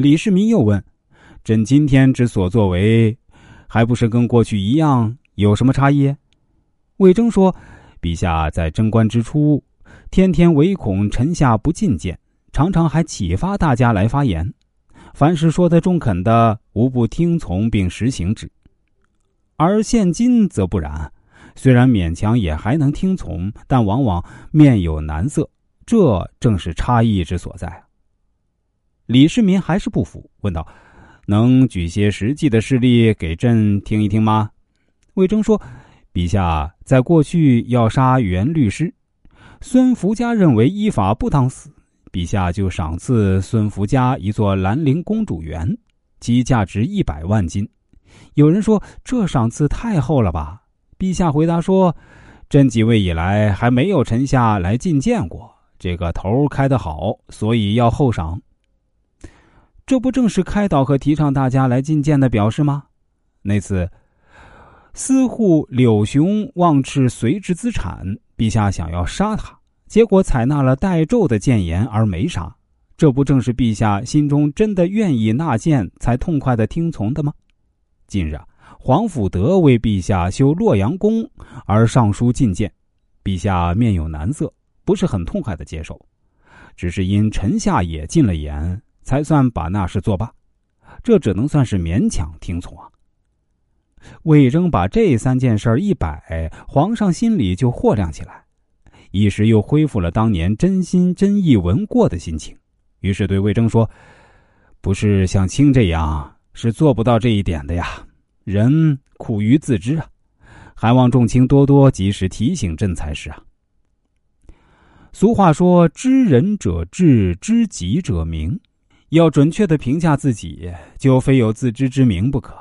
李世民又问：“朕今天之所作为，还不是跟过去一样？有什么差异？”魏征说：“陛下在贞观之初，天天唯恐臣下不进谏，常常还启发大家来发言。凡是说得中肯的，无不听从并实行之。而现今则不然，虽然勉强也还能听从，但往往面有难色。这正是差异之所在。”李世民还是不服，问道：“能举些实际的事例给朕听一听吗？”魏征说：“陛下在过去要杀元律师，孙福家认为依法不当死，陛下就赏赐孙福家一座兰陵公主园，其价值一百万金。有人说这赏赐太厚了吧？陛下回答说：‘朕即位以来还没有臣下来觐见过，这个头开得好，所以要厚赏。’”这不正是开导和提倡大家来觐见的表示吗？那次，司户柳雄妄斥随之资产，陛下想要杀他，结果采纳了代胄的谏言而没杀。这不正是陛下心中真的愿意纳谏，才痛快的听从的吗？近日啊，皇甫德为陛下修洛阳宫而上书觐见，陛下面有难色，不是很痛快的接受，只是因臣下也进了言。才算把那事作罢，这只能算是勉强听从啊。魏征把这三件事一摆，皇上心里就豁亮起来，一时又恢复了当年真心真意闻过的心情，于是对魏征说：“不是像卿这样，是做不到这一点的呀。人苦于自知啊，还望众卿多多及时提醒朕才是啊。”俗话说：“知人者智，知己者明。”要准确的评价自己，就非有自知之明不可。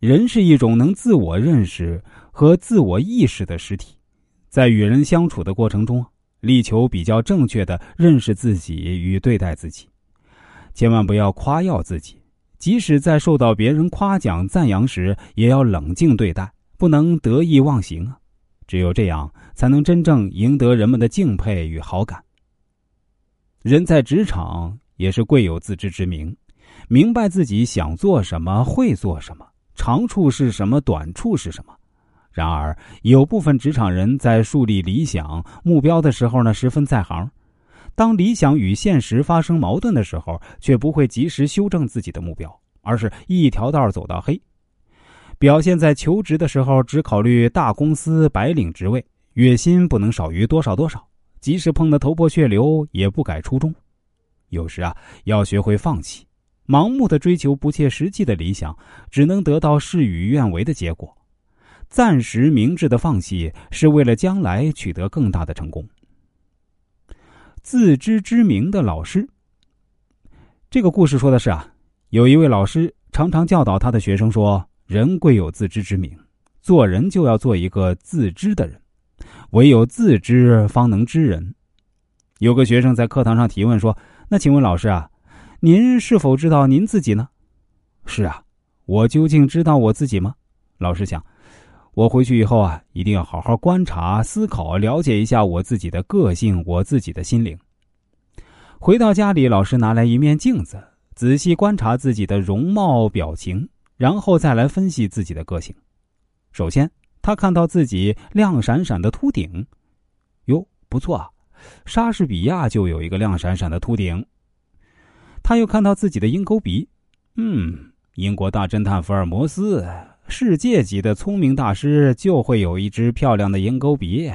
人是一种能自我认识和自我意识的实体，在与人相处的过程中，力求比较正确的认识自己与对待自己，千万不要夸耀自己。即使在受到别人夸奖赞扬时，也要冷静对待，不能得意忘形啊！只有这样，才能真正赢得人们的敬佩与好感。人在职场。也是贵有自知之明，明白自己想做什么，会做什么，长处是什么，短处是什么。然而，有部分职场人在树立理想目标的时候呢，十分在行；当理想与现实发生矛盾的时候，却不会及时修正自己的目标，而是一条道走到黑。表现在求职的时候，只考虑大公司白领职位，月薪不能少于多少多少，即使碰得头破血流，也不改初衷。有时啊，要学会放弃，盲目的追求不切实际的理想，只能得到事与愿违的结果。暂时明智的放弃，是为了将来取得更大的成功。自知之明的老师，这个故事说的是啊，有一位老师常常教导他的学生说：“人贵有自知之明，做人就要做一个自知的人，唯有自知，方能知人。”有个学生在课堂上提问说。那请问老师啊，您是否知道您自己呢？是啊，我究竟知道我自己吗？老师想，我回去以后啊，一定要好好观察、思考、了解一下我自己的个性、我自己的心灵。回到家里，老师拿来一面镜子，仔细观察自己的容貌、表情，然后再来分析自己的个性。首先，他看到自己亮闪闪的秃顶，哟，不错啊。莎士比亚就有一个亮闪闪的秃顶。他又看到自己的鹰钩鼻，嗯，英国大侦探福尔摩斯，世界级的聪明大师就会有一只漂亮的鹰钩鼻。